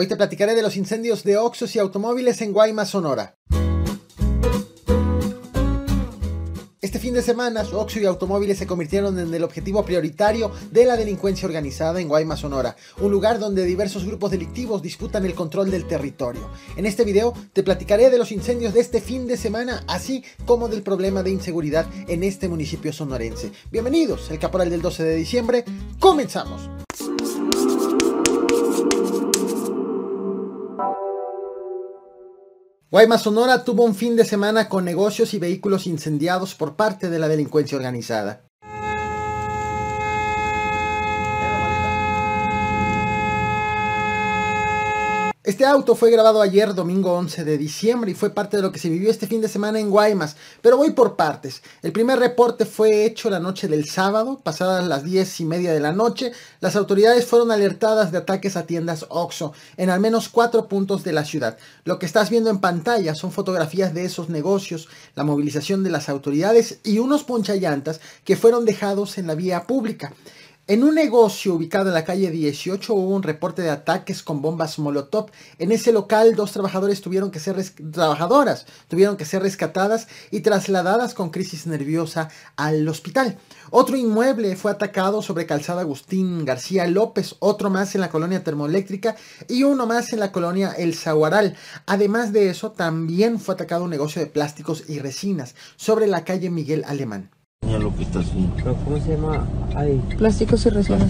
Hoy te platicaré de los incendios de Oxos y automóviles en Guaymas, Sonora. Este fin de semana, Oxo y automóviles se convirtieron en el objetivo prioritario de la delincuencia organizada en Guaymas, Sonora, un lugar donde diversos grupos delictivos disputan el control del territorio. En este video te platicaré de los incendios de este fin de semana, así como del problema de inseguridad en este municipio sonorense. Bienvenidos, el caporal del 12 de diciembre, comenzamos. Guaymas Sonora tuvo un fin de semana con negocios y vehículos incendiados por parte de la delincuencia organizada. Este auto fue grabado ayer, domingo 11 de diciembre, y fue parte de lo que se vivió este fin de semana en Guaymas. Pero voy por partes. El primer reporte fue hecho la noche del sábado, pasadas las 10 y media de la noche. Las autoridades fueron alertadas de ataques a tiendas OXO en al menos cuatro puntos de la ciudad. Lo que estás viendo en pantalla son fotografías de esos negocios, la movilización de las autoridades y unos ponchallantas que fueron dejados en la vía pública. En un negocio ubicado en la calle 18 hubo un reporte de ataques con bombas Molotov. En ese local dos trabajadores tuvieron que ser trabajadoras tuvieron que ser rescatadas y trasladadas con crisis nerviosa al hospital. Otro inmueble fue atacado sobre Calzada Agustín García López, otro más en la colonia termoeléctrica y uno más en la colonia El Zaguaral. Además de eso, también fue atacado un negocio de plásticos y resinas sobre la calle Miguel Alemán lo que está ¿Cómo se llama? Plásticos y resinas.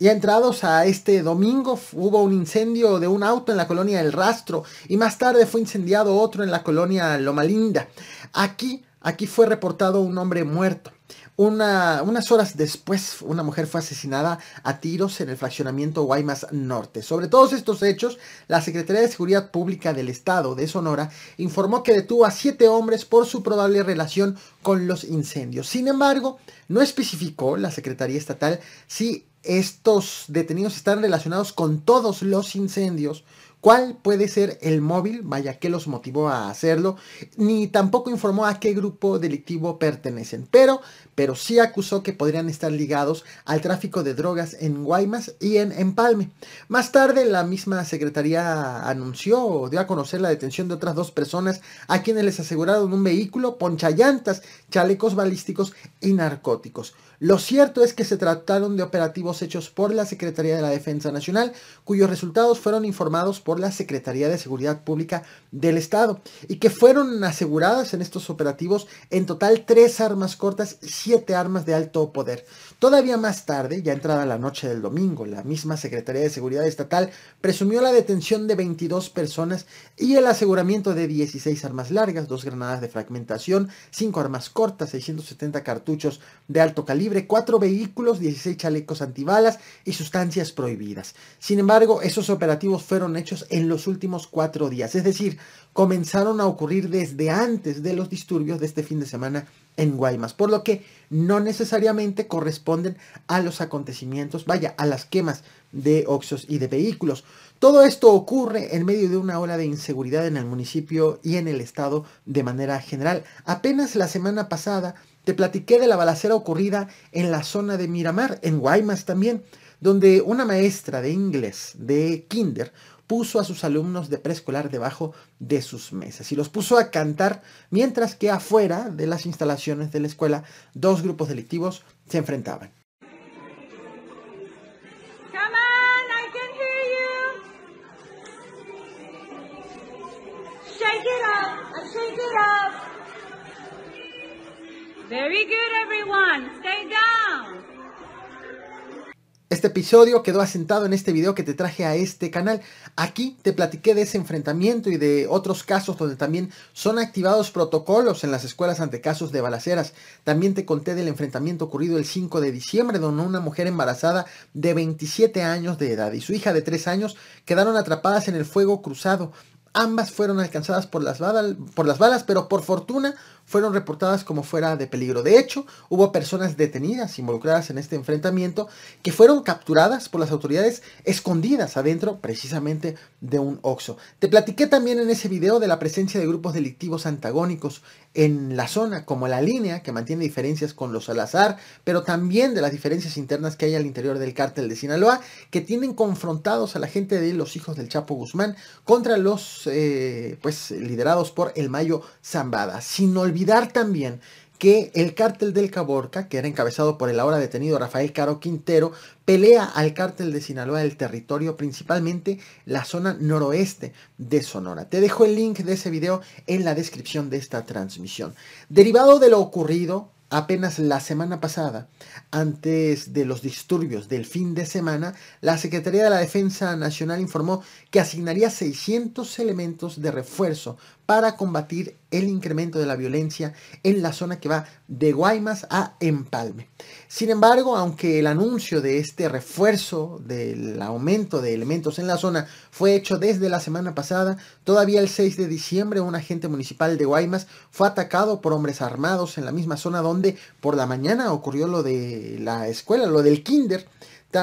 Y entrados a este domingo hubo un incendio de un auto en la colonia El Rastro y más tarde fue incendiado otro en la colonia Loma Linda. Aquí, aquí fue reportado un hombre muerto unas horas después, una mujer fue asesinada a tiros en el fraccionamiento Guaymas Norte. Sobre todos estos hechos, la Secretaría de Seguridad Pública del Estado de Sonora informó que detuvo a siete hombres por su probable relación con los incendios. Sin embargo, no especificó la Secretaría Estatal si estos detenidos están relacionados con todos los incendios cuál puede ser el móvil, vaya, qué los motivó a hacerlo, ni tampoco informó a qué grupo delictivo pertenecen, pero, pero sí acusó que podrían estar ligados al tráfico de drogas en Guaymas y en Empalme. Más tarde, la misma secretaría anunció o dio a conocer la detención de otras dos personas a quienes les aseguraron un vehículo, ponchallantas, chalecos balísticos y narcóticos. Lo cierto es que se trataron de operativos hechos por la Secretaría de la Defensa Nacional, cuyos resultados fueron informados por la Secretaría de Seguridad Pública del Estado, y que fueron aseguradas en estos operativos en total tres armas cortas siete armas de alto poder. Todavía más tarde, ya entrada la noche del domingo, la misma Secretaría de Seguridad Estatal presumió la detención de 22 personas y el aseguramiento de 16 armas largas, dos granadas de fragmentación, cinco armas cortas, 670 cartuchos de alto calibre, cuatro vehículos, 16 chalecos antibalas y sustancias prohibidas. Sin embargo, esos operativos fueron hechos en los últimos cuatro días, es decir, comenzaron a ocurrir desde antes de los disturbios de este fin de semana en Guaymas, por lo que no necesariamente corresponden a los acontecimientos, vaya, a las quemas de oxos y de vehículos. Todo esto ocurre en medio de una ola de inseguridad en el municipio y en el estado de manera general. Apenas la semana pasada te platiqué de la balacera ocurrida en la zona de Miramar, en Guaymas también, donde una maestra de inglés de kinder puso a sus alumnos de preescolar debajo de sus mesas y los puso a cantar mientras que afuera de las instalaciones de la escuela dos grupos delictivos se enfrentaban. Very good, everyone. Stay down. Este episodio quedó asentado en este video que te traje a este canal. Aquí te platiqué de ese enfrentamiento y de otros casos donde también son activados protocolos en las escuelas ante casos de balaceras. También te conté del enfrentamiento ocurrido el 5 de diciembre donde una mujer embarazada de 27 años de edad y su hija de 3 años quedaron atrapadas en el fuego cruzado. Ambas fueron alcanzadas por las, balas, por las balas, pero por fortuna fueron reportadas como fuera de peligro. De hecho, hubo personas detenidas involucradas en este enfrentamiento que fueron capturadas por las autoridades escondidas adentro precisamente de un Oxxo. Te platiqué también en ese video de la presencia de grupos delictivos antagónicos en la zona, como la línea, que mantiene diferencias con los Salazar, pero también de las diferencias internas que hay al interior del cártel de Sinaloa, que tienen confrontados a la gente de los hijos del Chapo Guzmán contra los, eh, pues, liderados por el Mayo Zambada. Sin olvidar también que el cártel del Caborca, que era encabezado por el ahora detenido Rafael Caro Quintero, pelea al cártel de Sinaloa del territorio, principalmente la zona noroeste de Sonora. Te dejo el link de ese video en la descripción de esta transmisión. Derivado de lo ocurrido apenas la semana pasada, antes de los disturbios del fin de semana, la Secretaría de la Defensa Nacional informó que asignaría 600 elementos de refuerzo para combatir el incremento de la violencia en la zona que va de Guaymas a Empalme. Sin embargo, aunque el anuncio de este refuerzo del aumento de elementos en la zona fue hecho desde la semana pasada, todavía el 6 de diciembre un agente municipal de Guaymas fue atacado por hombres armados en la misma zona donde por la mañana ocurrió lo de la escuela, lo del kinder.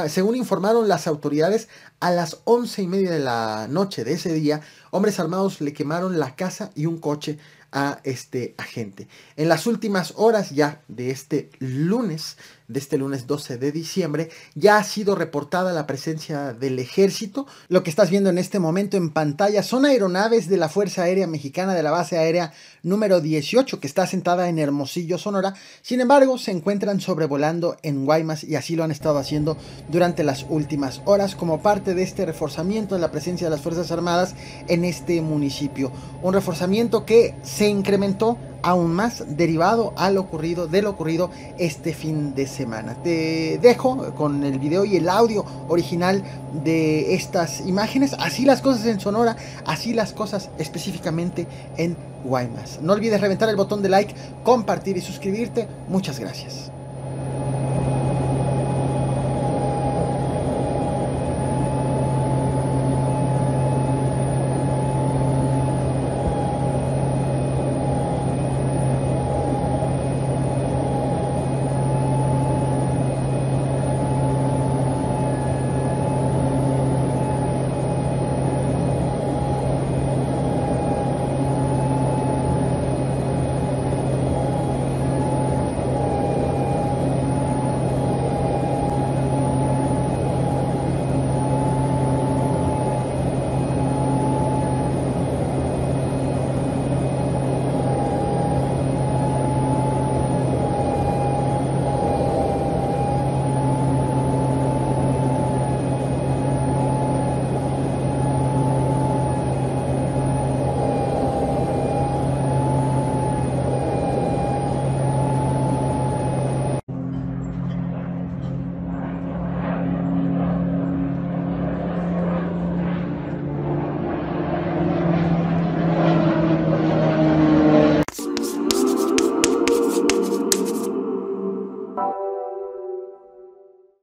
Según informaron las autoridades, a las once y media de la noche de ese día, hombres armados le quemaron la casa y un coche a este agente. En las últimas horas ya de este lunes, de este lunes 12 de diciembre, ya ha sido reportada la presencia del ejército. Lo que estás viendo en este momento en pantalla son aeronaves de la Fuerza Aérea Mexicana de la base aérea número 18 que está sentada en Hermosillo, Sonora. Sin embargo, se encuentran sobrevolando en Guaymas y así lo han estado haciendo durante las últimas horas como parte de este reforzamiento de la presencia de las Fuerzas Armadas en este municipio. Un reforzamiento que se incrementó aún más derivado a lo ocurrido, de lo ocurrido este fin de semana. Te dejo con el video y el audio original de estas imágenes. Así las cosas en Sonora, así las cosas específicamente en Guaymas. No olvides reventar el botón de like, compartir y suscribirte. Muchas gracias.